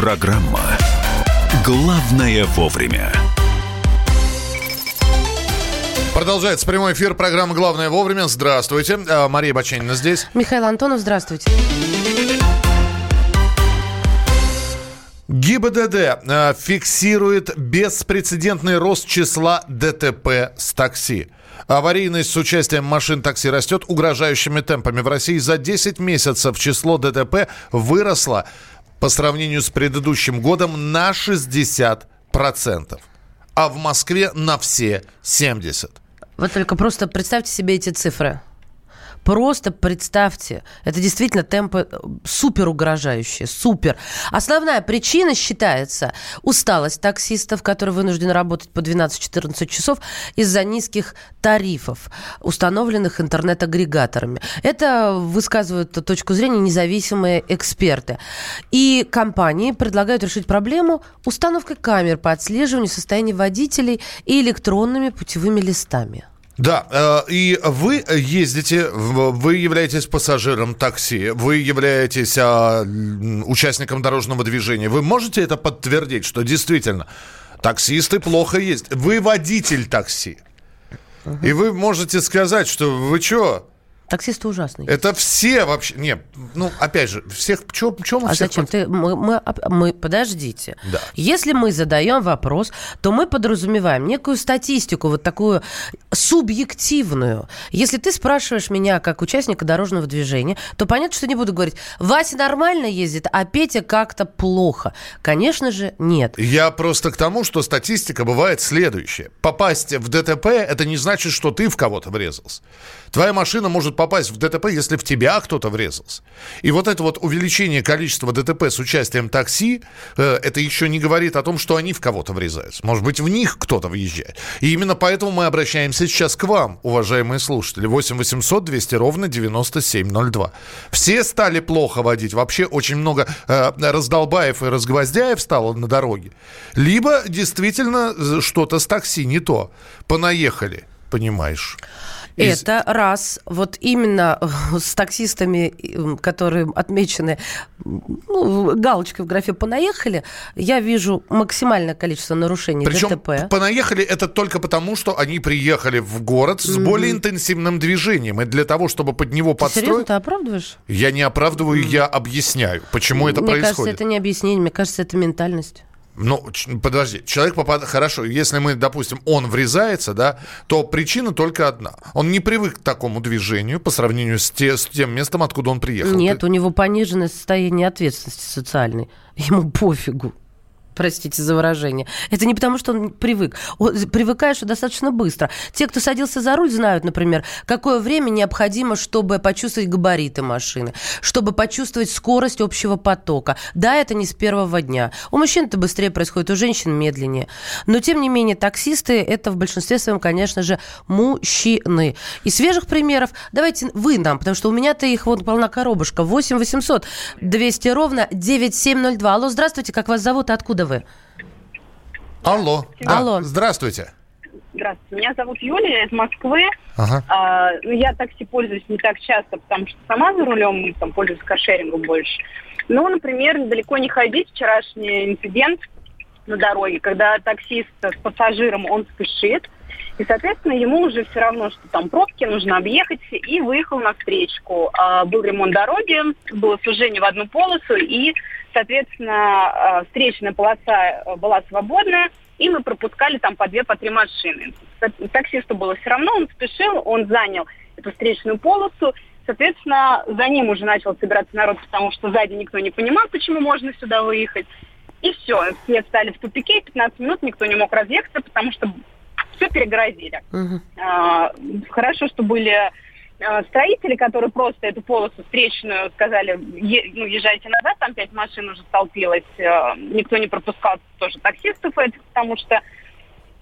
Программа «Главное вовремя». Продолжается прямой эфир программы «Главное вовремя». Здравствуйте. А, Мария Баченина здесь. Михаил Антонов, здравствуйте. ГИБДД э, фиксирует беспрецедентный рост числа ДТП с такси. Аварийность с участием машин такси растет угрожающими темпами. В России за 10 месяцев число ДТП выросло по сравнению с предыдущим годом на 60%. А в Москве на все 70%. Вот только просто представьте себе эти цифры. Просто представьте, это действительно темпы э, супер угрожающие, супер. Основная причина считается усталость таксистов, которые вынуждены работать по 12-14 часов из-за низких тарифов, установленных интернет-агрегаторами. Это высказывают точку зрения независимые эксперты. И компании предлагают решить проблему установкой камер по отслеживанию состояния водителей и электронными путевыми листами. Да, э, и вы ездите, вы являетесь пассажиром такси, вы являетесь а, участником дорожного движения. Вы можете это подтвердить, что действительно таксисты плохо ездят? Вы водитель такси. И вы можете сказать, что вы что, Таксисты ужасные. Это все вообще... Не, ну, опять же, всех... Чё мы а всех... зачем? Ты, мы, мы, мы, подождите. Да. Если мы задаем вопрос, то мы подразумеваем некую статистику, вот такую субъективную. Если ты спрашиваешь меня как участника дорожного движения, то понятно, что не буду говорить, Вася нормально ездит, а Петя как-то плохо. Конечно же, нет. Я просто к тому, что статистика бывает следующая. Попасть в ДТП, это не значит, что ты в кого-то врезался. Твоя машина может попасть в ДТП, если в тебя кто-то врезался. И вот это вот увеличение количества ДТП с участием такси, э, это еще не говорит о том, что они в кого-то врезаются. Может быть, в них кто-то въезжает. И именно поэтому мы обращаемся сейчас к вам, уважаемые слушатели. 8 800 200 ровно 9702. Все стали плохо водить. Вообще очень много э, раздолбаев и разгвоздяев стало на дороге. Либо действительно э, что-то с такси не то. Понаехали, понимаешь. Из... Это раз. Вот именно э, с таксистами, которые отмечены ну, галочкой в графе «понаехали», я вижу максимальное количество нарушений Причем ДТП. «понаехали» это только потому, что они приехали в город с mm-hmm. более интенсивным движением. И для того, чтобы под него ты подстроить... Серьезно, ты оправдываешь? Я не оправдываю, mm-hmm. я объясняю, почему это мне происходит. Мне кажется, это не объяснение, мне кажется, это ментальность. Ну, подожди, человек попадает... Хорошо, если мы, допустим, он врезается, да, то причина только одна. Он не привык к такому движению по сравнению с, те, с тем местом, откуда он приехал. Нет, Ты... у него пониженное состояние ответственности социальной. Ему пофигу простите за выражение. Это не потому, что он привык. Он, привыкаешь достаточно быстро. Те, кто садился за руль, знают, например, какое время необходимо, чтобы почувствовать габариты машины, чтобы почувствовать скорость общего потока. Да, это не с первого дня. У мужчин это быстрее происходит, у женщин медленнее. Но, тем не менее, таксисты – это в большинстве своем, конечно же, мужчины. И свежих примеров давайте вы нам, потому что у меня-то их вот полна коробушка. 8 800 200 ровно 9702. Алло, здравствуйте, как вас зовут, откуда вы? Вы? Алло. Да. Алло. Здравствуйте. Здравствуйте. Меня зовут Юлия, из Москвы. Ага. А, ну, я такси пользуюсь не так часто, потому что сама за рулем там, пользуюсь каршерингом больше. Ну, например, далеко не ходить. Вчерашний инцидент на дороге, когда таксист с пассажиром, он спешит, и, соответственно, ему уже все равно, что там пробки, нужно объехать, и выехал на встречку. А, был ремонт дороги, было сужение в одну полосу, и Соответственно, э, встречная полоса э, была свободная, и мы пропускали там по две, по три машины. Таксисту было все равно, он спешил, он занял эту встречную полосу. Соответственно, за ним уже начал собираться народ, потому что сзади никто не понимал, почему можно сюда выехать. И все, все встали в тупике, 15 минут никто не мог разъехаться, потому что все перегородили. Угу. А, хорошо, что были Э, строители, которые просто эту полосу встречную сказали, е, ну, езжайте назад, там пять машин уже столпилось, э, никто не пропускал тоже таксистов этих, потому что, э,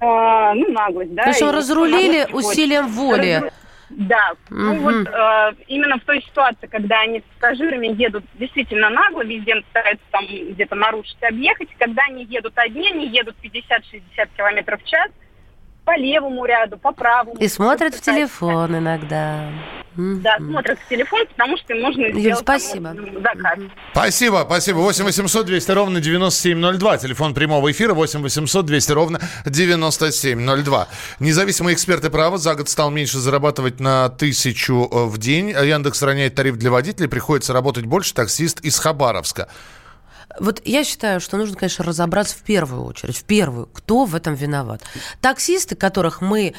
ну, наглость, да. То есть разрулили усилием воли. Разру... Да, угу. ну вот э, именно в той ситуации, когда они с пассажирами едут действительно нагло, везде стараются там где-то нарушить, объехать, когда они едут одни, они едут 50-60 км в час, по левому ряду, по правому. И смотрят в телефон иногда. да, смотрят в телефон, потому что им нужно Юль, сделать спасибо. Там, заказ. Спасибо, спасибо. 8 800 200 ровно 9702. Телефон прямого эфира 8 800 200 ровно 9702. Независимые эксперты права за год стал меньше зарабатывать на тысячу э, в день. Яндекс роняет тариф для водителей. Приходится работать больше. Таксист из Хабаровска. Вот я считаю, что нужно, конечно, разобраться в первую очередь, в первую, кто в этом виноват. Таксисты, которых мы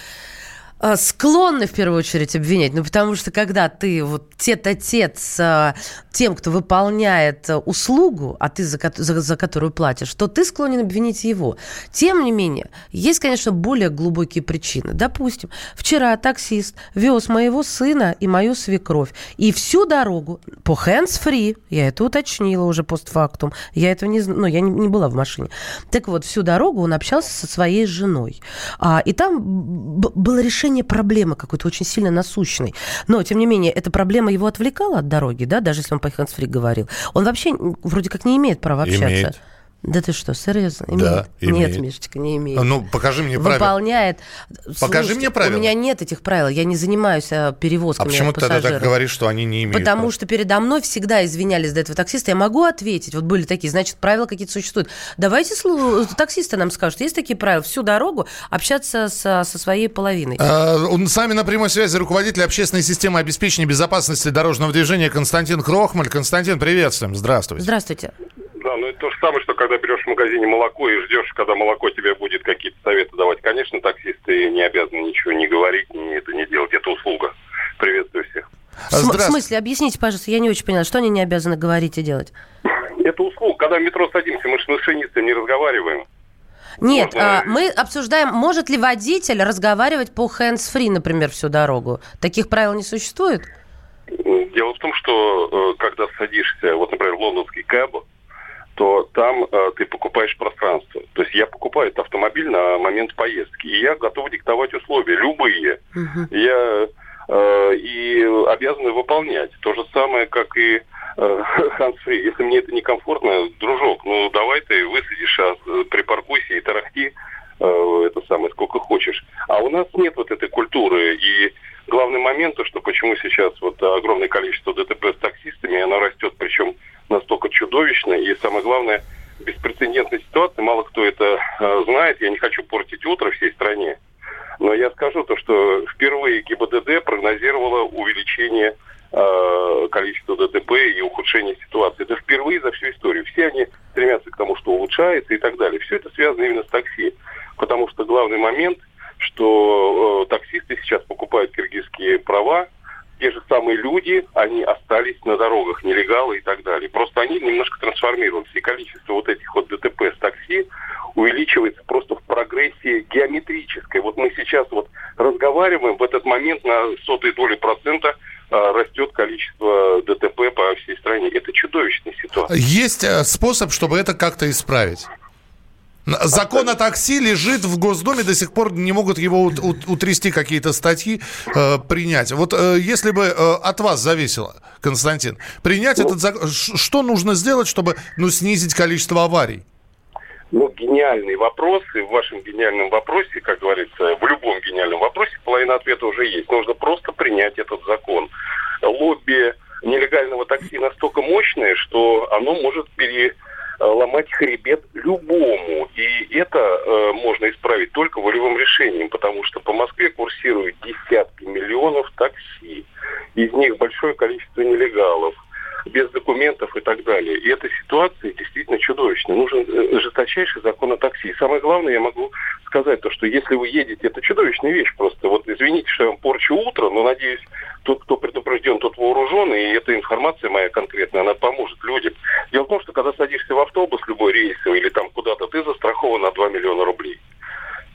склонны в первую очередь обвинять, ну потому что когда ты вот тет-а-тет с э, тем, кто выполняет э, услугу, а ты за, за, за которую платишь, то ты склонен обвинить его. Тем не менее, есть, конечно, более глубокие причины. Допустим, вчера таксист вез моего сына и мою свекровь, и всю дорогу по hands-free, я это уточнила уже постфактум, я этого не ну, я не, не была в машине. Так вот, всю дорогу он общался со своей женой. А, и там было решение решение проблемы какой-то очень сильно насущной. Но, тем не менее, эта проблема его отвлекала от дороги, да, даже если он по хэндсфри говорил. Он вообще вроде как не имеет права общаться. Имеет. Да ты что, серьезно? Имеет? Да, имеет. Нет, Мишечка, не имеет. Ну, покажи мне правила. Выполняет. Покажи Слушайте, мне правила. У меня нет этих правил, я не занимаюсь а, перевозками А почему ты тогда так говоришь, что они не имеют Потому прав? что передо мной всегда извинялись до этого таксиста. Я могу ответить, вот были такие, значит, правила какие-то существуют. Давайте таксисты нам скажут, есть такие правила, всю дорогу общаться со, со своей половиной. А, с нами на прямой связи руководитель общественной системы обеспечения безопасности дорожного движения Константин Крохмаль. Константин, приветствуем, здравствуйте. Здравствуйте. Ну это то же самое, что когда берешь в магазине молоко и ждешь, когда молоко тебе будет какие-то советы давать. Конечно, таксисты не обязаны ничего не говорить, не это не делать. Это услуга. Приветствую всех. В, в смысле, объясните, пожалуйста, я не очень поняла, что они не обязаны говорить и делать? Это услуга. Когда в метро садимся, мы же с машинистом не разговариваем. Нет, Можно... а, мы обсуждаем, может ли водитель разговаривать по hands-free, например, всю дорогу. Таких правил не существует? Дело в том, что э, когда садишься, вот, например, в лондонский кэб, то там э, ты покупаешь пространство. То есть я покупаю этот автомобиль на момент поездки, и я готов диктовать условия, любые. Uh-huh. Я э, и обязаны выполнять. То же самое, как и э, Хансфри. Если мне это некомфортно, дружок, ну давай ты высадишь, а, припаркуйся и тарахти э, это самое сколько хочешь. А у нас нет вот этой культуры. И главный момент, то, что почему сейчас вот огромное количество ДТП с таксистами, оно растет, причем настолько чудовищно и, самое главное, беспрецедентная ситуация. Мало кто это э, знает. Я не хочу портить утро всей стране. Но я скажу то, что впервые ГИБДД прогнозировала увеличение э, количества ДТП и ухудшение ситуации. Это впервые за всю историю. Все они стремятся к тому, что улучшается и так далее. Все это связано именно с такси. Потому что главный момент, что э, таксисты сейчас покупают киргизские права, те же самые люди, они остались на дорогах, нелегалы и так далее. Просто они немножко трансформируются. И количество вот этих вот ДТП с такси увеличивается просто в прогрессии геометрической. Вот мы сейчас вот разговариваем, в этот момент на сотой доли процента а, растет количество ДТП по всей стране. Это чудовищная ситуация. Есть э, способ, чтобы это как-то исправить? Закон о такси лежит в Госдуме, до сих пор не могут его утрясти какие-то статьи, э, принять. Вот э, если бы э, от вас зависело, Константин, принять ну, этот закон, что нужно сделать, чтобы ну, снизить количество аварий? Ну, гениальный вопрос, и в вашем гениальном вопросе, как говорится, в любом гениальном вопросе половина ответа уже есть. Нужно просто принять этот закон. Лобби нелегального такси настолько мощное, что оно может пере Э, ломать хребет любому. И это э, можно исправить только волевым решением, потому что по Москве курсируют десятки миллионов такси. Из них большое количество нелегалов без документов и так далее. И эта ситуация действительно чудовищная. Нужен э, жесточайший закон о такси. И самое главное, я могу сказать то, что если вы едете, это чудовищная вещь просто. Вот извините, что я вам порчу утро, но надеюсь, тот, кто предупрежден, тот вооружен, и эта информация моя конкретная, она поможет людям. Дело в том, что когда садишься в автобус, любой рейсовый или там куда-то, ты застрахован на 2 миллиона рублей.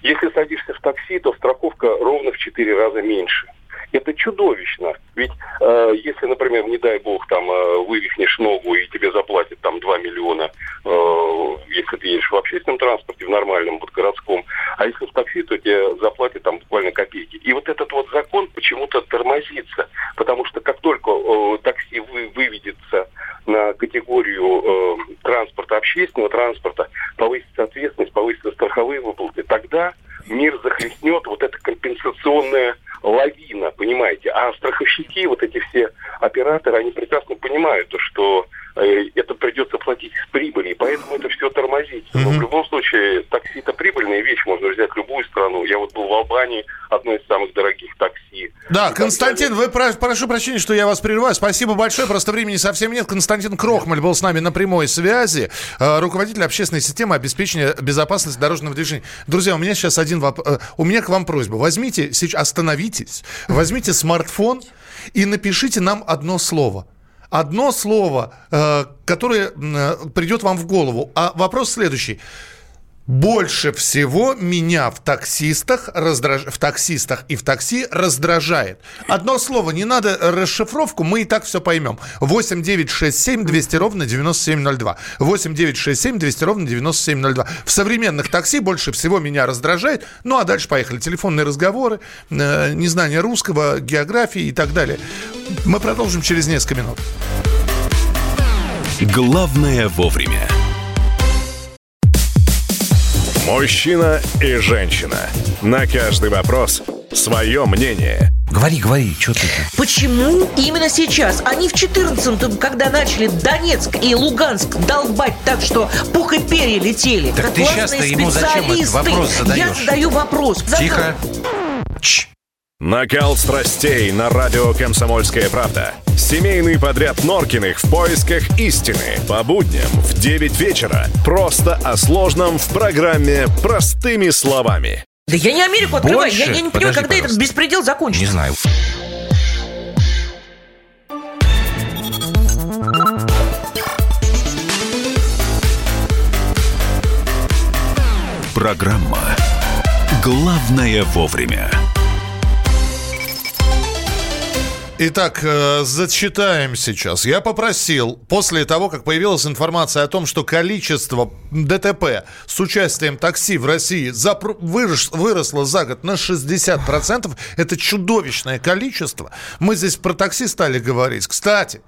Если садишься в такси, то страховка ровно в 4 раза меньше. Это чудовищно. Ведь э, если, например, не дай бог, там э, вывихнешь ногу и тебе заплатят там 2 миллиона, э, если ты едешь в общественном транспорте, в нормальном, вот городском, а если в такси, то тебе заплатят там буквально копейки. И вот этот вот закон почему-то тормозится, потому что как только э, такси вы, выведется на категорию э, транспорта, общественного транспорта, повысится ответственность, повысятся страховые выплаты, тогда мир захлестнет вот эта компенсационная лавина, понимаете? А страховщики, вот эти все операторы, они прекрасно понимают, что э, это придется платить с прибыли, и поэтому это все тормозить. Но в любом случае, такси это прибыльная вещь, можно взять любую страну. Я вот был в Албании, одной из самых дорогих такси. Да, Константин, вы про, прошу прощения, что я вас прерываю. Спасибо большое, просто времени совсем нет. Константин Крохмаль был с нами на прямой связи, э, руководитель общественной системы обеспечения безопасности дорожного движения. Друзья, у меня сейчас один вопрос. Э, у меня к вам просьба. Возьмите, остановитесь, возьмите смартфон и напишите нам одно слово – одно слово, э, которое придет вам в голову. А вопрос следующий. Больше всего меня в таксистах, раздраж... в таксистах и в такси раздражает. Одно слово, не надо расшифровку, мы и так все поймем. 8 9 6 7 200 ровно 9702. 8 9 6 7 200 ровно 9702. В современных такси больше всего меня раздражает. Ну а дальше поехали. Телефонные разговоры, э, незнание русского, географии и так далее. Мы продолжим через несколько минут. Главное вовремя. Мужчина и женщина. На каждый вопрос свое мнение. Говори, говори, что ты? Почему именно сейчас? Они в 14-м, когда начали Донецк и Луганск долбать так, что пух и перья летели. Так ты сейчас-то ему зачем этот вопрос задаешь? Я задаю вопрос. Тихо. Чш. Накал страстей на радио «Комсомольская правда». Семейный подряд Норкиных в поисках истины. По будням в 9 вечера. Просто о сложном в программе «Простыми словами». Да я не Америку открываю. Больше? Я, я не понимаю, Подожди, когда пожалуйста. этот беспредел закончится. Не знаю. Программа «Главное вовремя». Итак, э, зачитаем сейчас. Я попросил, после того, как появилась информация о том, что количество ДТП с участием такси в России запр- вырос- выросло за год на 60%, это чудовищное количество. Мы здесь про такси стали говорить. Кстати,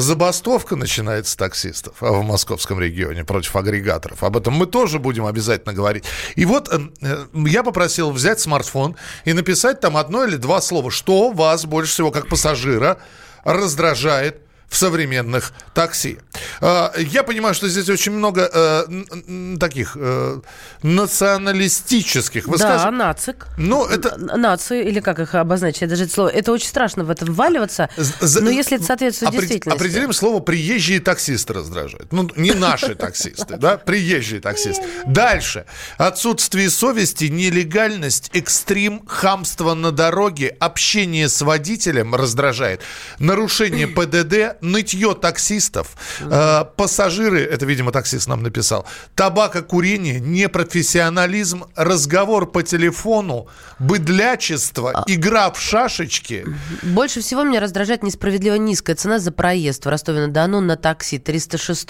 забастовка начинается таксистов а в московском регионе против агрегаторов. Об этом мы тоже будем обязательно говорить. И вот э, э, я попросил взять смартфон и написать там одно или два слова, что вас больше всего как пассажира раздражает в современных такси. Э, Я понимаю, что здесь очень много э, таких э, националистических Да, высказываний. нацик. Ну, это- Нации, или как их обозначить, я даже это слово. Это очень страшно в это вваливаться, За- но если это соответствует опред- действительности. Определим слово «приезжие таксисты» раздражает. Ну, не наши таксисты, да, приезжие таксисты. Дальше. Отсутствие совести, нелегальность, экстрим, хамство на дороге, общение с водителем раздражает. Нарушение ПДД, нытье таксистов, э, пассажиры, это, видимо, таксист нам написал, табакокурение, непрофессионализм, разговор по телефону, быдлячество, игра в шашечки. Больше всего меня раздражает несправедливо низкая цена за проезд в Ростове-на-Дону на такси 306.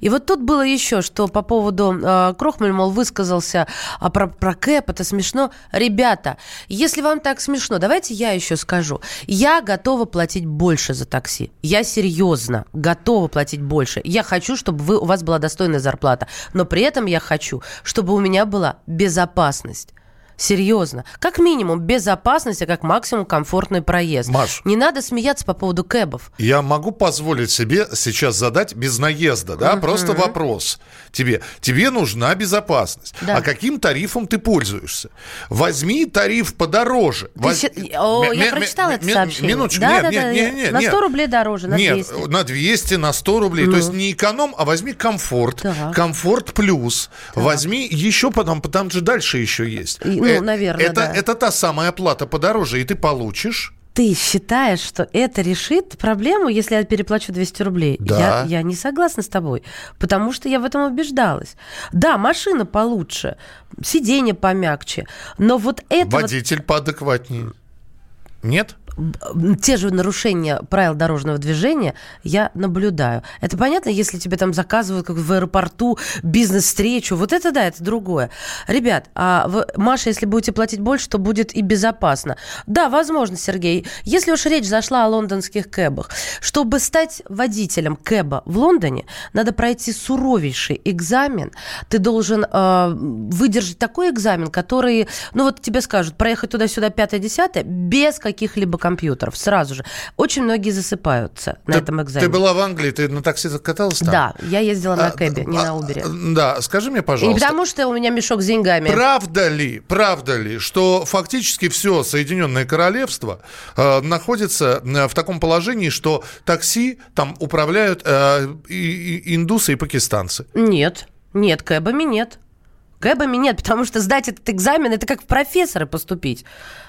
И вот тут было еще, что по поводу э, Крохмаль, мол, высказался а про, про кэп, это смешно. Ребята, если вам так смешно, давайте я еще скажу. Я готова платить больше за такси. Я серьезно готова платить больше. Я хочу, чтобы вы, у вас была достойная зарплата. Но при этом я хочу, чтобы у меня была безопасность. Серьезно. Как минимум безопасность, а как максимум комфортный проезд. Маш. Не надо смеяться по поводу кэбов. Я могу позволить себе сейчас задать без наезда, да, просто вопрос тебе. Тебе нужна безопасность. Да. А каким тарифом ты пользуешься? Возьми тариф подороже. Ты Воз- О, я м- прочитала м- это сообщение. Минуточку. Да, нет, да, нет, да. нет, нет, на нет. 100 рублей дороже, на Нет, 200. на 200, на 100 рублей. То есть не эконом, а возьми комфорт. Так. Комфорт плюс. Возьми еще потом, там же дальше еще есть. И, ну, Э, наверное, это, да. это та самая плата подороже, и ты получишь Ты считаешь, что это решит проблему, если я переплачу 200 рублей? Да. Я, я не согласна с тобой, потому что я в этом убеждалась. Да, машина получше, сиденье помягче, но вот это вот- водитель поадекватнее. Нет? Те же нарушения правил дорожного движения я наблюдаю. Это понятно, если тебе там заказывают как в аэропорту бизнес-встречу, вот это да, это другое. Ребят, а вы, Маша, если будете платить больше, то будет и безопасно. Да, возможно, Сергей. Если уж речь зашла о лондонских кэбах, чтобы стать водителем кэба в Лондоне, надо пройти суровейший экзамен. Ты должен э, выдержать такой экзамен, который, ну вот тебе скажут, проехать туда-сюда 5-10 без каких-либо компьютеров сразу же. Очень многие засыпаются на ты, этом экзамене. Ты была в Англии, ты на такси каталась там? Да, я ездила на А, кэбе, не а, на Убере. Да, скажи мне, И пожалуйста. не потому, что у меня мешок с деньгами. Правда ли, правда ли, что фактически все Соединенное Королевство э, находится э, в таком положении, что такси там управляют э, и- и индусы и пакистанцы? Нет, нет, кэбами нет. Кэбами нет, потому что сдать этот экзамен, это как в профессоры поступить,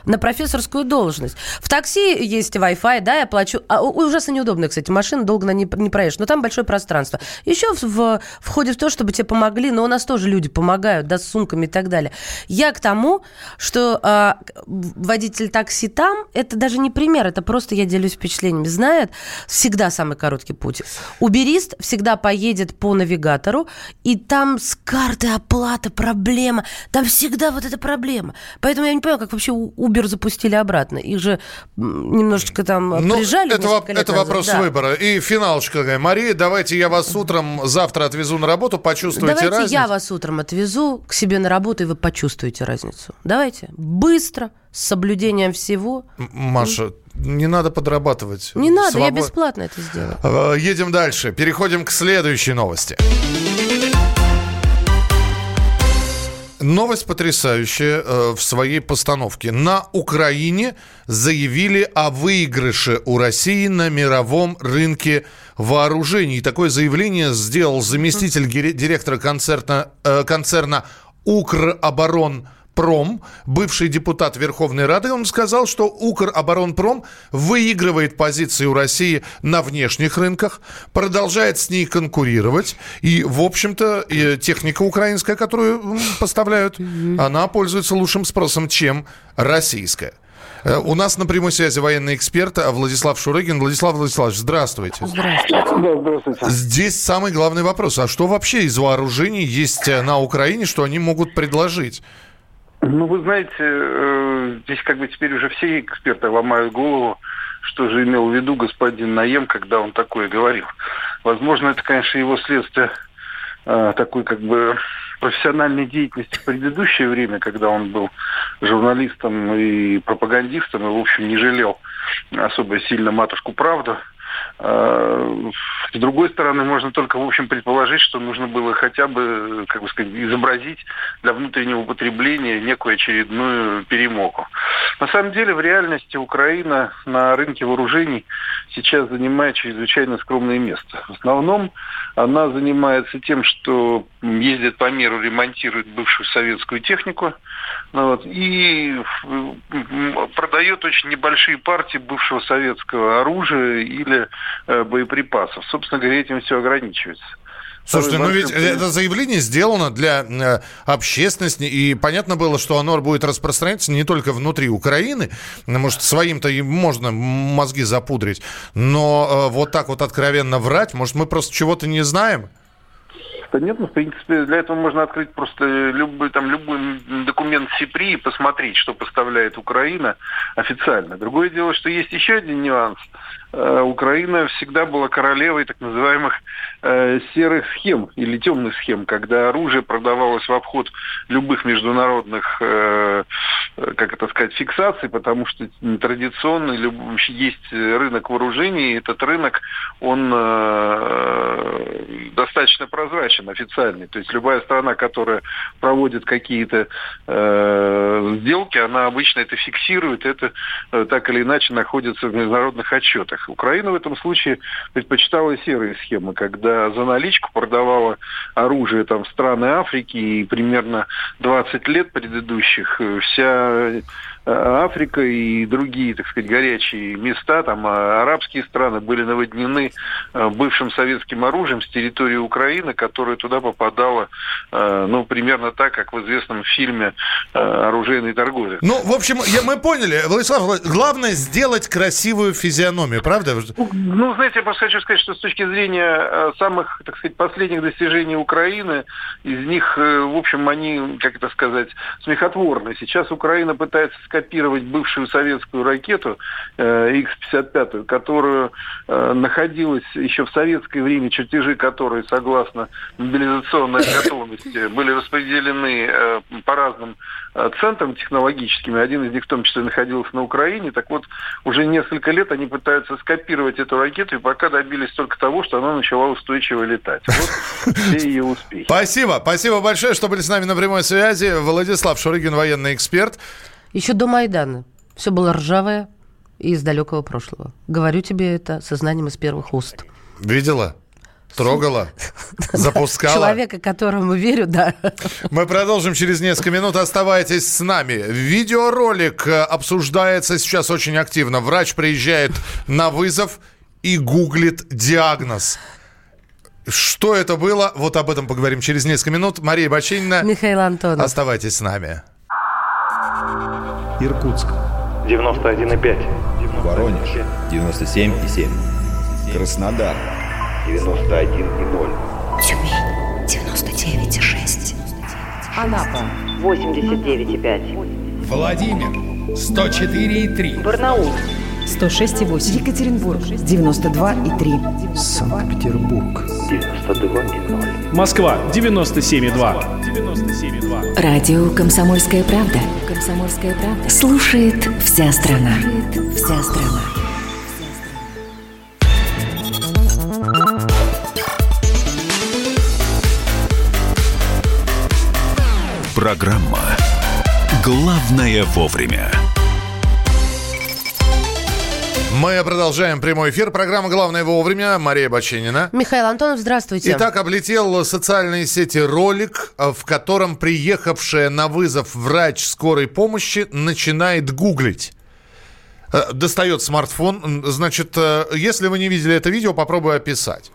на профессорскую должность. В такси есть Wi-Fi, да, я плачу. А, ужасно неудобно, кстати, машина долго на ней не проедешь, но там большое пространство. Еще в, в- входит в то, чтобы тебе помогли, но у нас тоже люди помогают, да, с сумками и так далее. Я к тому, что а, водитель такси там, это даже не пример, это просто я делюсь впечатлениями, знает всегда самый короткий путь. Уберист всегда поедет по навигатору, и там с карты оплата проблема. Там всегда вот эта проблема. Поэтому я не понимаю, как вообще Uber запустили обратно. Их же немножечко там Ну, прижали это, воп- это назад. вопрос Да. выбора. И финалочка такая. Мария, давайте я вас утром завтра отвезу на работу, почувствуйте Давайте разницу. я вас утром отвезу к себе на работу, и вы почувствуете разницу. Давайте. Быстро, с соблюдением всего. Маша, не надо подрабатывать. Не надо, я Свобод- бесплатно это сделаю. Э, Едем дальше. Переходим к следующей новости. Новость потрясающая э, в своей постановке. На Украине заявили о выигрыше у России на мировом рынке вооружений. Такое заявление сделал заместитель директора концерна, э, концерна «Укроборонпром», бывший депутат Верховной Рады, он сказал, что Укроборонпром выигрывает позиции у России на внешних рынках, продолжает с ней конкурировать. И, в общем-то, и техника украинская, которую поставляют, она пользуется лучшим спросом, чем российская. Э, У нас на прямой связи военный эксперт а, Владислав Шурыгин. Владислав Владиславович, здравствуйте. Здравствуйте. Да, здравствуйте. Здесь самый главный вопрос. А что вообще из вооружений есть э, на Украине, что они могут предложить? Ну, вы знаете, э, здесь как бы теперь уже все эксперты ломают голову, что же имел в виду господин Наем, когда он такое говорил. Возможно, это, конечно, его следствие э, такой как бы профессиональной деятельности в предыдущее время, когда он был журналистом и пропагандистом, и, в общем, не жалел особо сильно матушку правду. Э, С другой стороны, можно только, в общем, предположить, что нужно было хотя бы, как бы сказать, изобразить для внутреннего употребления некую очередную перемогу. На самом деле, в реальности Украина на рынке вооружений сейчас занимает чрезвычайно скромное место. В основном она занимается тем, что ездит по миру, ремонтирует бывшую советскую технику, ну вот, и продает очень небольшие партии бывшего советского оружия или боеприпасов. Собственно говоря, этим все ограничивается. Слушайте, ну ведь это заявление сделано для э, общественности, и понятно было, что оно будет распространяться не только внутри Украины, может, своим-то и можно мозги запудрить, но э, вот так вот откровенно врать, может, мы просто чего-то не знаем? Да нет, ну, в принципе, для этого можно открыть просто любой, там, любой документ СИПРИ и посмотреть, что поставляет Украина официально. Другое дело, что есть еще один нюанс. Э, Украина всегда была королевой так называемых э, серых схем или темных схем, когда оружие продавалось в обход любых международных, э, как это сказать, фиксаций, потому что традиционно есть рынок вооружений, и этот рынок, он достаточно прозрачен, официальный. То есть любая страна, которая проводит какие-то сделки, она обычно это фиксирует, это так или иначе находится в международных отчетах. Украина в этом случае предпочитала серые схемы, когда за наличку продавала оружие там, в страны Африки, и примерно 20 лет предыдущих э, вся Африка и другие, так сказать, горячие места, там арабские страны были наводнены бывшим советским оружием с территории Украины, которое туда попадало, ну, примерно так, как в известном фильме «Оружейный торговец». Ну, в общем, я, мы поняли, Владислав, главное сделать красивую физиономию, правда? Ну, знаете, я просто хочу сказать, что с точки зрения самых, так сказать, последних достижений Украины, из них, в общем, они, как это сказать, смехотворны. Сейчас Украина пытается скопировать бывшую советскую ракету X-55, которую находилась еще в советское время, чертежи которой, согласно мобилизационной готовности, были распределены по разным центрам технологическим, один из них в том числе находился на Украине. Так вот, уже несколько лет они пытаются скопировать эту ракету, и пока добились только того, что она начала устойчиво летать. Вот все ее успехи. Спасибо. Спасибо большое, что были с нами на прямой связи. Владислав Шурыгин, военный эксперт. Еще до Майдана все было ржавое и из далекого прошлого. Говорю тебе это со знанием из первых уст. Видела? Трогала, запускала. Человека, которому верю, да. Мы продолжим через несколько минут. Оставайтесь с нами. Видеоролик э, обсуждается сейчас очень активно. Врач приезжает на вызов и гуглит диагноз. Что это было? Вот об этом поговорим через несколько минут. Мария Бачинина. Михаил Антонов. Оставайтесь с нами. Иркутск. 91,5. Воронеж. 97,7. Краснодар. 91,0. Тюмень 99,6. Анапа 89,5. Владимир 104,3. Барнаул 106,8. Екатеринбург 92,3. Санкт-Петербург 92,0. Москва 97,2. 97,2. Радио «Комсомольская правда». «Комсомольская правда». Слушает вся страна. Слушает вся страна. Программа «Главное вовремя». Мы продолжаем прямой эфир. Программа «Главное вовремя». Мария Баченина. Михаил Антонов, здравствуйте. Итак, облетел социальные сети ролик, в котором приехавшая на вызов врач скорой помощи начинает гуглить. Э, Достает смартфон. Значит, э, если вы не видели это видео, попробую описать.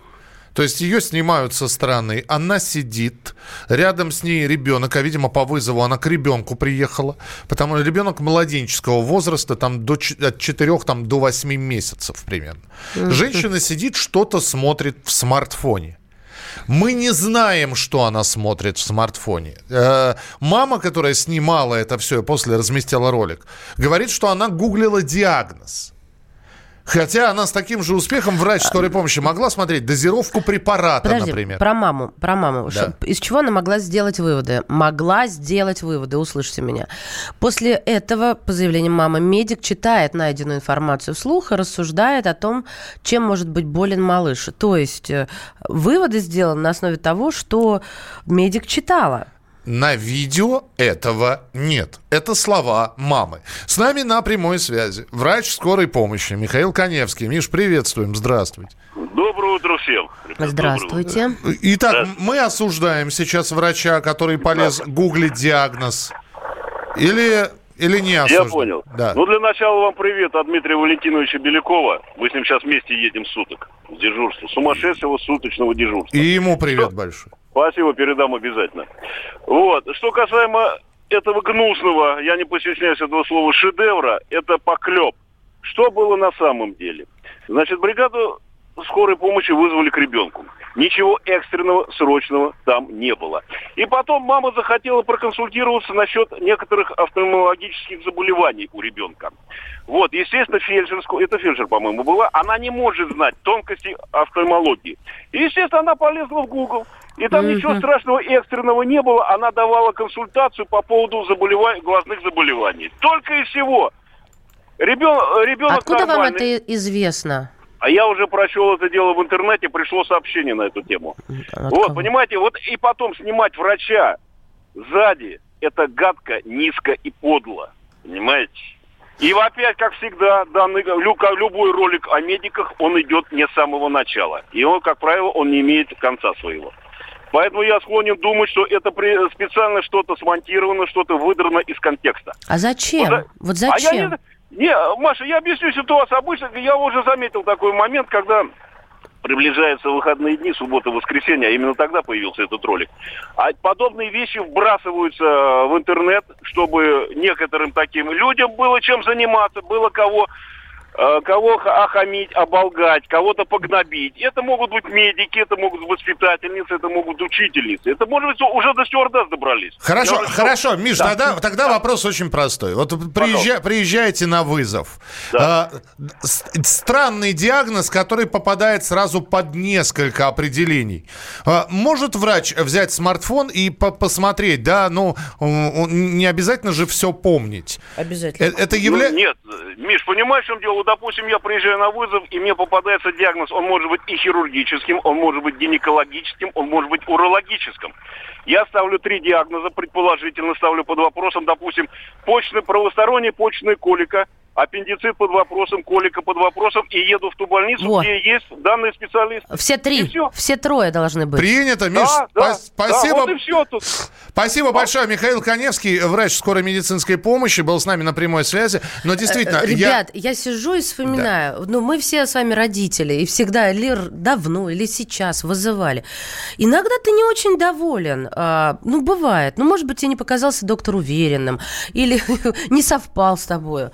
То есть ее снимают со стороны, она сидит, рядом с ней ребенок, а, видимо, по вызову она к ребенку приехала, потому что ребенок младенческого возраста, там, до, от 4 там, до 8 месяцев примерно. Женщина сидит, что-то смотрит в смартфоне. Мы не знаем, что она смотрит в смартфоне. Э, мама, которая снимала это все и после разместила ролик, говорит, что она гуглила диагноз. Хотя она с таким же успехом врач скорой помощи могла смотреть дозировку препарата, Подожди, например. про маму, про маму. Да. Из чего она могла сделать выводы? Могла сделать выводы, услышьте меня. После этого, по заявлению мамы, медик читает найденную информацию вслух и рассуждает о том, чем может быть болен малыш. То есть э, выводы сделаны на основе того, что медик читала. На видео этого нет. Это слова мамы. С нами на прямой связи врач скорой помощи Михаил Коневский. Миш, приветствуем. Здравствуйте. Доброе утро всем. Здравствуйте. Итак, мы осуждаем сейчас врача, который полез гуглить диагноз. Или, или не Я осуждаем? понял. Да. Ну, для начала вам привет от Дмитрия Валентиновича Белякова. Мы с ним сейчас вместе едем суток. с Дежурства. Сумасшедшего суточного дежурства. И ему привет большой. Спасибо, передам обязательно. Вот. Что касаемо этого гнусного, я не постесняюсь этого слова, шедевра, это поклеп. Что было на самом деле? Значит, бригаду скорой помощи вызвали к ребенку. Ничего экстренного, срочного там не было. И потом мама захотела проконсультироваться насчет некоторых офтальмологических заболеваний у ребенка. Вот, естественно, фельдшерскую, это фельдшер, по-моему, была, она не может знать тонкости офтальмологии. И, естественно, она полезла в Google. И там ничего страшного экстренного не было. Она давала консультацию по поводу заболеваний, глазных заболеваний. Только и всего. Ребен, ребенок Откуда вам нормальный. это известно? А я уже прочел это дело в интернете, пришло сообщение на эту тему. От Вот, кого? понимаете, вот и потом снимать врача сзади, это гадко, низко и подло. Понимаете? И опять, как всегда, данный, любой ролик о медиках, он идет не с самого начала. И он, как правило, он не имеет конца своего. Поэтому я склонен думать, что это специально что-то смонтировано, что-то выдрано из контекста. А зачем? Вот, Вот А я зачем? не, не, Маша, я объясню ситуацию. Обычно я уже заметил такой момент, когда приближаются выходные дни, суббота, воскресенье, а именно тогда появился этот ролик. А подобные вещи вбрасываются в интернет, чтобы некоторым таким людям было чем заниматься, было кого кого ха- охамить, оболгать, кого-то погнобить. Это могут быть медики, это могут быть воспитательницы, это могут быть учительницы. Это, может быть, уже до стюардесс добрались. Хорошо, Я уже- хорошо, Миш, Да. тогда, тогда вопрос очень простой. Вот приезжа- приезжаете на вызов. А, с- странный диагноз, который попадает сразу под несколько определений. А, может врач взять смартфон и по- посмотреть, да, ну, он- он не обязательно же все помнить. Обязательно. Э, Это является... Ну, нет, Миш, понимаешь, в чем дело? Допустим, я приезжаю на вызов, и мне попадается диагноз. Он может быть и хирургическим, он может быть гинекологическим, он может быть урологическим. Я ставлю три диагноза, предположительно ставлю под вопросом, допустим, почная, правосторонняя почная колика, аппендицит под вопросом, колика под вопросом, и еду в ту больницу, Вот. где есть данный специалист. Все три, все трое должны быть. Принято, Миш. Да, да, спа- спасибо. да, вот и все тут. Спасибо большое. Михаил Коневский, врач скорой медицинской помощи, был с нами на прямой связи. Но действительно, Э, я... Ребят, я... сижу и вспоминаю. Ну, мы все с вами родители, и всегда или давно, или сейчас вызывали. Иногда ты не очень доволен. А, ну, бывает. Ну, может быть, тебе не показался доктор уверенным, или не совпал с тобой.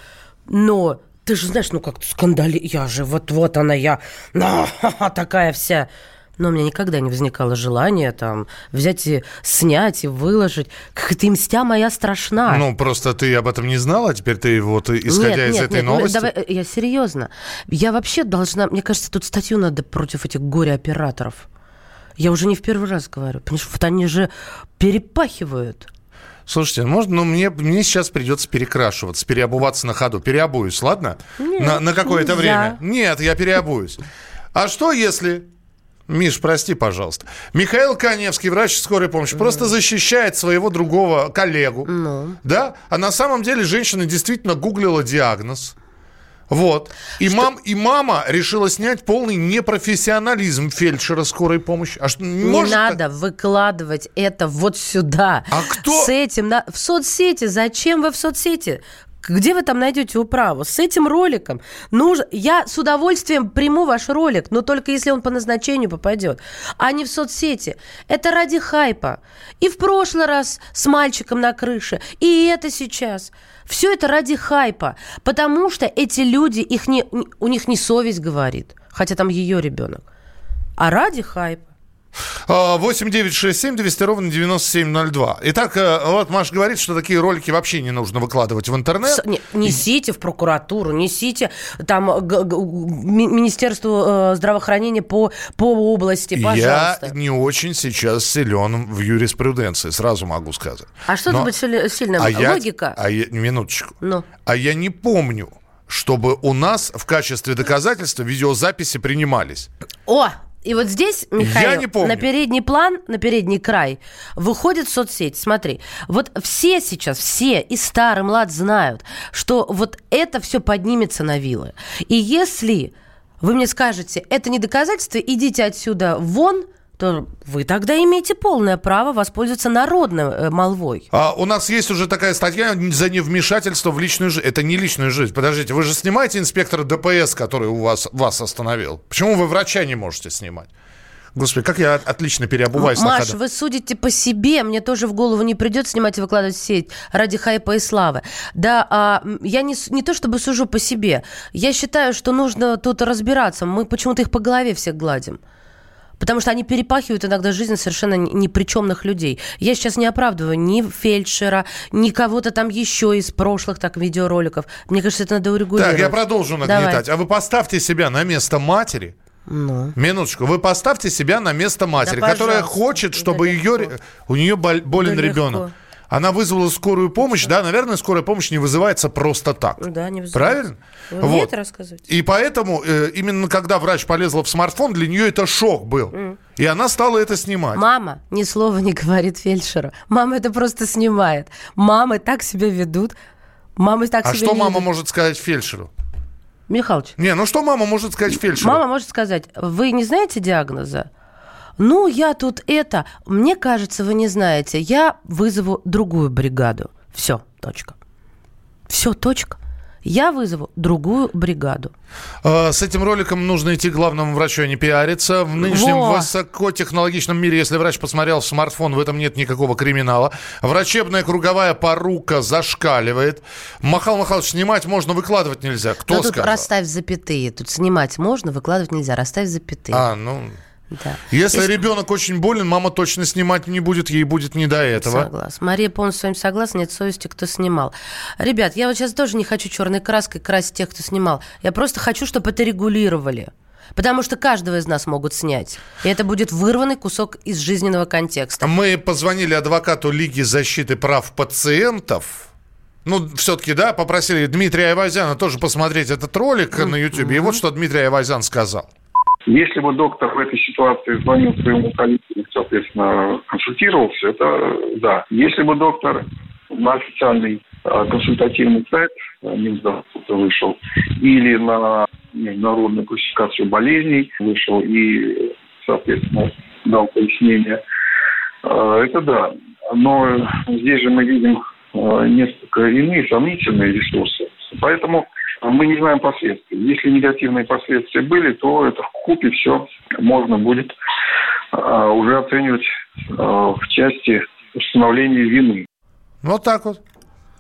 Но ты же знаешь, ну как-то скандали. Я же вот-вот она, я ну, такая вся. Но у меня никогда не возникало желания там взять и снять и выложить. Какая-то мстя моя страшна. Ну, просто ты об этом не знала, а теперь ты вот, исходя Нет, из нет, этой нет, ну, новости... давай, э, я серьезно. Я вообще должна... Мне кажется, тут статью надо против этих горе-операторов. Я уже не в первый раз говорю. Потому что вот они же перепахивают. Слушайте, может, ну мне, мне сейчас придется перекрашиваться, переобуваться на ходу. Переобуюсь, ладно? Нет, на, на какое-то время. Нет, я переобуюсь. А что если... Миш, прости, пожалуйста. Михаил Коневский, врач скорой помощи, просто защищает своего другого коллегу. Ну. Да? А на самом деле женщина действительно гуглила диагноз. Вот. И, мам, и мама решила снять полный непрофессионализм фельдшера скорой помощи. А что, Не может надо выкладывать это вот сюда. А кто? С этим на... в соцсети. Зачем вы в соцсети? Где вы там найдете управу? С этим роликом нужно... Я с удовольствием приму ваш ролик, но только если он по назначению попадет, а не в соцсети. Это ради хайпа. И в прошлый раз с мальчиком на крыше, и это сейчас. Все это ради хайпа. Потому что эти люди, их не, у них не совесть говорит, хотя там ее ребенок, а ради хайпа. А, 8 9 6 7 200 ровно 9702. Итак, э, вот Маша говорит, что такие ролики вообще не нужно выкладывать в интернет. С- не- несите в прокуратуру, несите там г- г- ми- Министерству э, здравоохранения по, по области, Я пожалуйста. не очень сейчас силен в юриспруденции, сразу могу сказать. А что Но- тут быть сильным? А я- Логика? а я- минуточку. Ну. А я не помню, чтобы у нас в качестве доказательства видеозаписи принимались. О, и вот здесь, Михаил, не помню. на передний план, на передний край выходит соцсеть. Смотри, вот все сейчас, все, и старый, и млад знают, что вот это все поднимется на вилы. И если вы мне скажете, это не доказательство, идите отсюда вон, то вы тогда имеете полное право воспользоваться народной э, молвой. А у нас есть уже такая статья за невмешательство в личную жизнь. Это не личную жизнь. Подождите, вы же снимаете инспектора ДПС, который у вас, вас остановил. Почему вы врача не можете снимать? Господи, как я от- отлично переобуваюсь Маш, вы судите по себе, мне тоже в голову не придет снимать и выкладывать в сеть ради хайпа и славы. Да, а, я не, не то чтобы сужу по себе, я считаю, что нужно тут разбираться. Мы почему-то их по голове всех гладим. Потому что они перепахивают иногда жизнь совершенно непричемных людей. Я сейчас не оправдываю ни фельдшера, ни кого-то там еще из прошлых так видеороликов. Мне кажется, это надо урегулировать. Так, я продолжу нагнетать. Давай. А вы поставьте себя на место матери. Ну. Минуточку. Вы поставьте себя на место матери, Да, которая хочет, чтобы ее... У нее бол- болен Да ребенок. легко. Она вызвала скорую помощь, да, наверное, скорая помощь не вызывается просто так. Да, не вызывается. Правильно? Вы мне это рассказываете? И поэтому э, именно когда врач полезла в смартфон, для нее это шок был. И она стала это снимать. Мама ни слова не говорит фельдшеру. Мама это просто снимает. Мамы так себя ведут. Мамы так а себя что мама ведут. может сказать фельдшеру? Михалыч, Не, ну что мама может сказать фельдшеру? мама может сказать, вы не знаете диагноза? Ну, я тут это... Мне кажется, вы не знаете. Я вызову другую бригаду. Все, точка. Все, точка. Я вызову другую бригаду. Э, С этим роликом нужно идти к главному врачу, а не пиариться. В нынешнем Во. высокотехнологичном мире, если врач посмотрел в смартфон, в этом нет никакого криминала. Врачебная круговая порука зашкаливает. Махал Махалыч, снимать можно, выкладывать нельзя. Кто Но тут сказал? расставь запятые. Тут снимать можно, выкладывать нельзя. Расставь запятые. А, ну... Да. Если ребенок очень болен, мама точно снимать не будет, ей будет не до этого. Согласна. Мария полностью с вами согласна, нет совести, кто снимал. Ребят, я вот сейчас тоже не хочу черной краской красить тех, кто снимал. Я просто хочу, чтобы это регулировали. Потому что каждого из нас могут снять. И это будет вырванный кусок из жизненного контекста. Мы позвонили адвокату Лиги защиты прав пациентов. Ну, все-таки, да, попросили Дмитрия Айвазяна тоже посмотреть этот ролик на YouTube. И вот что Дмитрий Айвазян сказал. Если бы доктор в этой ситуации звонил своему коллеге и, соответственно, консультировался, это да. Если бы доктор на официальный а, консультативный сайт а, Минздрава вышел или на международную классификацию болезней вышел и, соответственно, дал пояснение, а, это да. Но здесь же мы видим а, несколько иные сомнительные ресурсы. Поэтому мы не знаем последствий. Если негативные последствия были, то это в купе все можно будет а, уже оценивать а, в части установления вины. Вот так вот.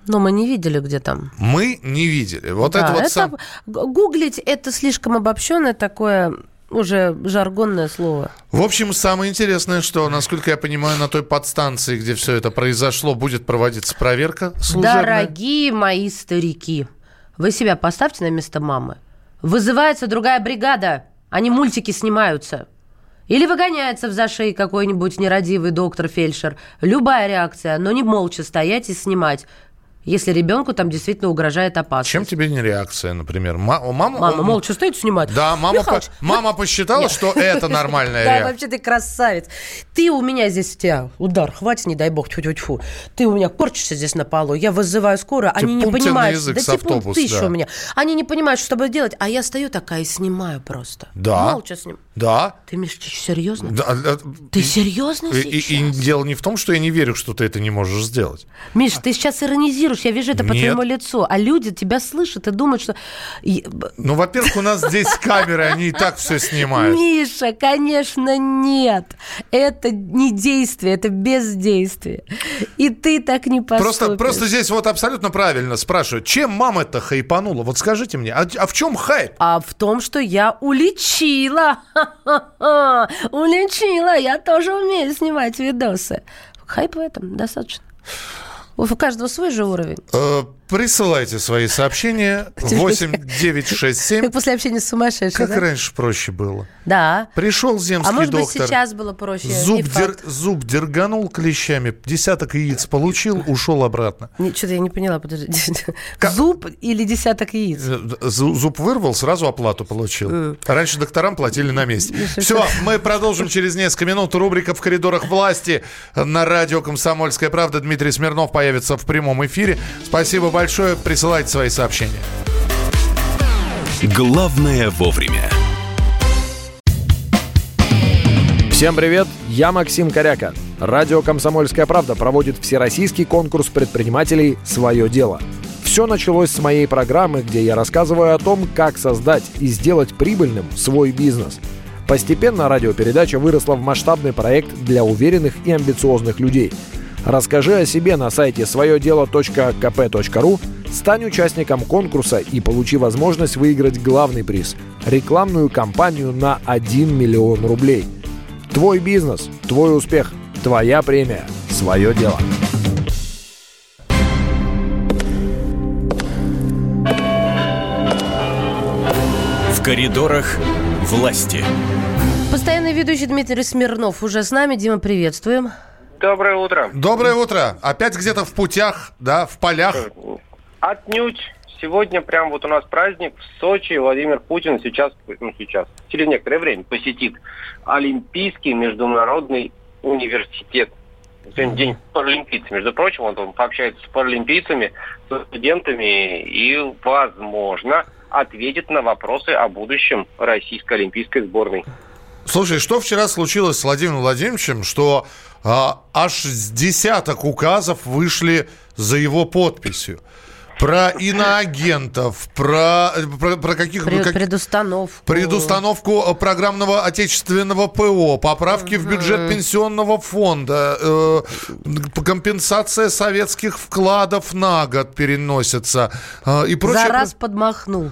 Но мы не видели, где там. Мы не видели. Вот Да, это вот это сам... Гуглить это слишком обобщенное такое уже жаргонное слово. В общем, самое интересное, что, насколько я понимаю, на той подстанции, где все это произошло, будет проводиться проверка служебная. Дорогие мои старики, вы себя поставьте на место мамы. Вызывается другая бригада, они мультики снимаются. Или выгоняется в зашей какой-нибудь нерадивый доктор-фельдшер. Любая реакция, но не молча стоять и снимать, если ребенку там действительно угрожает опасность. Чем тебе не реакция, например? Ма- у мамы- Мама у- молча стоит и снимает. Да, мама, Михалыч, по- мама посчитала, Нет. что это нормальная Да, реакция. вообще ты красавец. Ты у меня здесь, у тебя удар, хватит, не дай бог, тьфу тьфу тьфу Ты у меня корчишься здесь на полу, я вызываю скорую, они не понимают. язык да с автобуса, ты еще да. у меня. Они не понимают, что с тобой делать, а я стою такая и снимаю просто. Да. Молча с ним. Да. Ты, Миш, ты серьезно? Да, да. Ты серьезно И, и- и дело не в том, что я не верю, что ты это не можешь сделать. Миш, ты сейчас иронизируешь, я вижу это по Нет. твоему лицу. А люди тебя слышат и думают, что... Б- Ну, во-первых, у нас здесь камеры, они и так все снимают. Миша, конечно, нет. Это не действие, это бездействие. И ты так не поступишь. Просто, просто здесь вот абсолютно правильно спрашивают, чем мама-то хайпанула? Вот скажите мне, а, а в чем хайп? А в том, что я уличила. Ха-ха-ха. Уличила. Я тоже умею снимать видосы. Хайп в этом достаточно. У каждого свой же уровень. Э, присылайте свои сообщения 8 9 6 7. Как после общения с сумасшедшим, Как да? раньше проще было. Да. Пришел земский А может быть, доктор. сейчас было проще. Зуб, дер- зуб дерганул клещами, десяток яиц получил, ушел обратно. Что-то я не поняла, подожди. Зуб или десяток яиц? Э, зу- Зуб вырвал, сразу оплату получил. Раньше докторам платили на месте. Все, мы продолжим через несколько минут. Рубрика «В коридорах власти» на радио «Комсомольская правда». Дмитрий Смирнов появится в прямом эфире. Спасибо большое. Присылайте свои сообщения. Главное вовремя. Всем привет, я Максим Коряка. Радио «Комсомольская правда» проводит всероссийский конкурс предпринимателей «Свое дело». Все началось с моей программы, где я рассказываю о том, как создать и сделать прибыльным свой бизнес. Постепенно радиопередача выросла в масштабный проект для уверенных и амбициозных людей. Расскажи о себе на сайте своедело.кп.ру, стань участником конкурса и получи возможность выиграть главный приз – рекламную кампанию на 1 миллион рублей – Твой бизнес, твой успех, твоя премия, свое дело. В коридорах власти. Постоянный ведущий Дмитрий Смирнов уже с нами. Дима, приветствуем. Доброе утро. Доброе утро. Опять где-то в путях, да, в полях. Отнюдь. Сегодня прям вот у нас праздник в Сочи. Владимир Путин сейчас, ну сейчас, через некоторое время посетит Олимпийский международный университет. Сегодня день паралимпийцев. Между прочим, он там пообщается с паралимпийцами, с студентами и, возможно, ответит на вопросы о будущем российской олимпийской сборной. Слушай, что вчера случилось с Владимиром Владимировичем, что аж с десяток указов вышли за его подписью? Про иноагентов, про, про, про каких... Пред, предустановку. Предустановку программного отечественного ПО, поправки в бюджет пенсионного фонда, э, компенсация советских вкладов на год переносится э, и прочее. За раз подмахнул.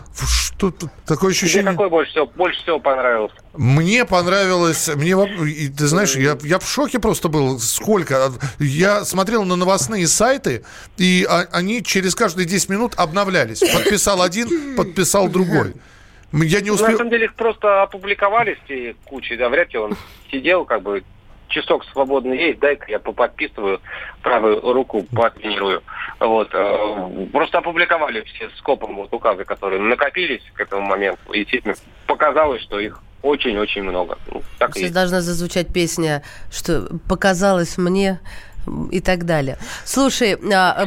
Тут такое ощущение? Тебе какой больше всего, больше всего понравился? Мне понравилось, мне, и, ты знаешь, я, я в шоке просто был, сколько. Я смотрел на новостные сайты, и а, они через каждые 10 минут обновлялись. Подписал один, подписал другой. Я не успел... На самом деле их просто опубликовали все кучи, да, вряд ли он сидел, как бы, часок свободный есть, дай-ка я поподписываю, правую руку потренирую. Вот. э, Просто опубликовали все скопом вот указы, которые накопились к этому моменту. И действительно показалось, что их очень-очень много. Ну, так Сейчас есть. должна зазвучать песня, что показалось мне и так далее. Слушай, а, а,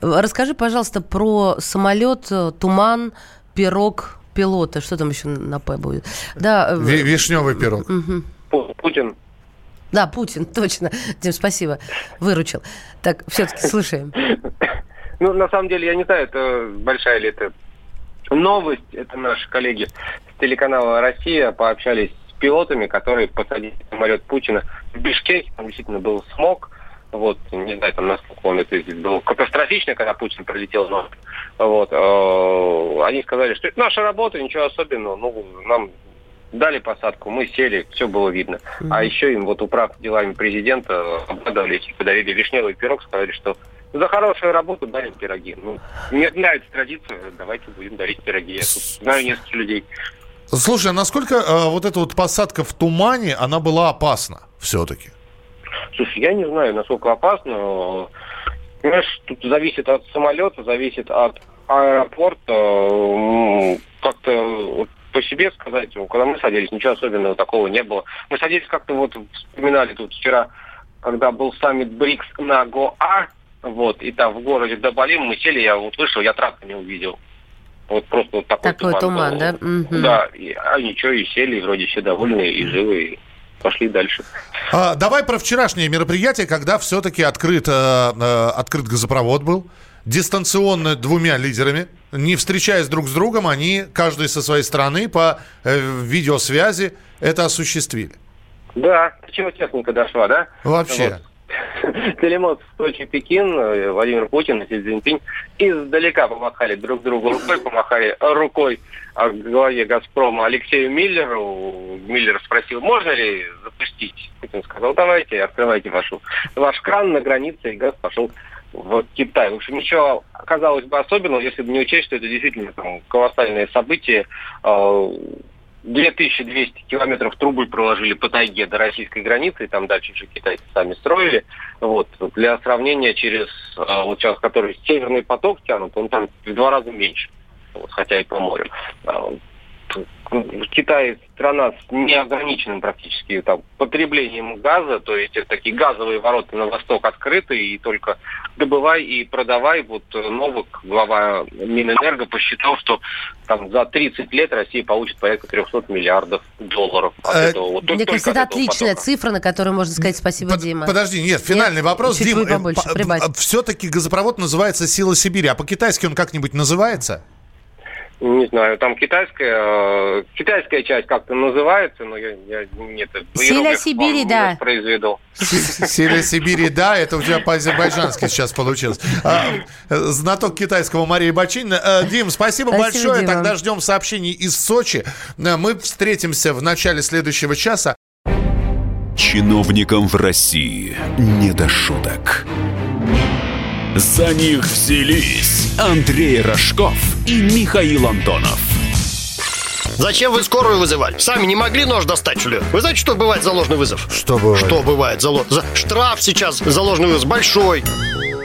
расскажи, пожалуйста, про самолет э, Туман, пирог пилота. Что там еще на П будет? Да. э, Ви- Вишневый пирог. Пу- Путин Да, Путин, точно. Дим, спасибо. Выручил. Так, все-таки слушаем. Ну, на самом деле, я не знаю, это большая ли это новость. Это наши коллеги с телеканала «Россия» пообщались с пилотами, которые посадили самолет Путина в Бишкеке. Там действительно был смог. Вот, не знаю, там насколько он это был катастрофично, когда Путин прилетел Норд. Вот, э, они сказали, что это наша работа, ничего особенного. Ну, нам дали посадку, мы сели, все было видно. А еще им вот управ делами президента обрадовались и подарили вишневый пирог, сказали, что за хорошую работу дарим пироги. Ну, мне нравится традиция, давайте будем дарить пироги. Я тут знаю несколько людей. Слушай, а насколько э, вот эта вот посадка в тумане, она была опасна все-таки? Слушай, я не знаю, насколько опасно. Понимаешь, тут зависит от самолета, зависит от аэропорта. Как-то по себе сказать, ну, когда мы садились, ничего особенного такого не было. Мы садились как-то вот, вспоминали тут вчера, когда был саммит БРИКС на Гоа, вот, и там в городе Дабалим мы сели, я вот вышел, я тракта не увидел. Вот просто вот такой, Такой туман, был. да? Да, и, а ничего, и сели, и вроде все довольны, и живы, и пошли дальше. А, давай про вчерашнее мероприятие, когда все-таки открыт, э, э, открыт газопровод был. Дистанционно двумя лидерами, не встречаясь друг с другом, они, каждый со своей стороны, по э, видеосвязи это осуществили. Да, до чего техника дошла, да? Вообще. Телемост Сочи, Пекин, э, Владимир Путин и Си Цзиньпинь издалека помахали друг другу рукой, помахали рукой главе «Газпрома» Алексею Миллеру. Миллер спросил, можно ли запустить? Путин сказал, давайте, открывайте вашу, ваш кран на границе, и газ пошел в Китай. В общем, ничего казалось бы особенного, если бы не учесть, что это действительно там, колоссальное событие. Э, 2200 километров трубы проложили по тайге до российской границы, и там дальше уже китайцы сами строили. Вот. Для сравнения, через, э, вот сейчас, который северный поток тянут, он там в два раза меньше, вот, хотя и по морю. Китай страна с неограниченным практически там, потреблением газа, то есть это такие газовые ворота на восток открыты, и только добывай и продавай. Вот э, Новак, глава Минэнерго, посчитал, что там за 30 лет Россия получит порядка 300 миллиардов долларов. от Э, этого. Вот Мне кажется, это отличная потока. цифра, на которую можно сказать спасибо, Дима. Подожди, нет, финальный вопрос, чуть Дим. побольше, все-таки газопровод называется «Сила Сибири», а по-китайски он как-нибудь называется? Не знаю, там китайская, э, китайская часть как-то называется, но я, я нет, Сила Сибири, да. произведу. Сила Сибири, да, это у тебя по-азербайджански сейчас получилось. А, знаток китайского Мария Бачинина. Э, Дим, спасибо, Спасибо, большое. Дима. Тогда ждем сообщений из Сочи. Э, Мы встретимся в начале следующего часа. Чиновникам в России не до шуток. За них взялись Андрей Рожков и Михаил Антонов. Зачем вы скорую вызывали? Сами не могли нож достать, что ли? Вы знаете, что бывает за ложный вызов? Что бывает? Что бывает за, ло- за- Штраф сейчас за ложный вызов большой.